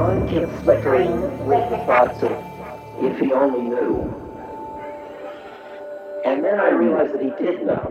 mind kept flickering with the thoughts of, if he only knew. And then I realized that he did know.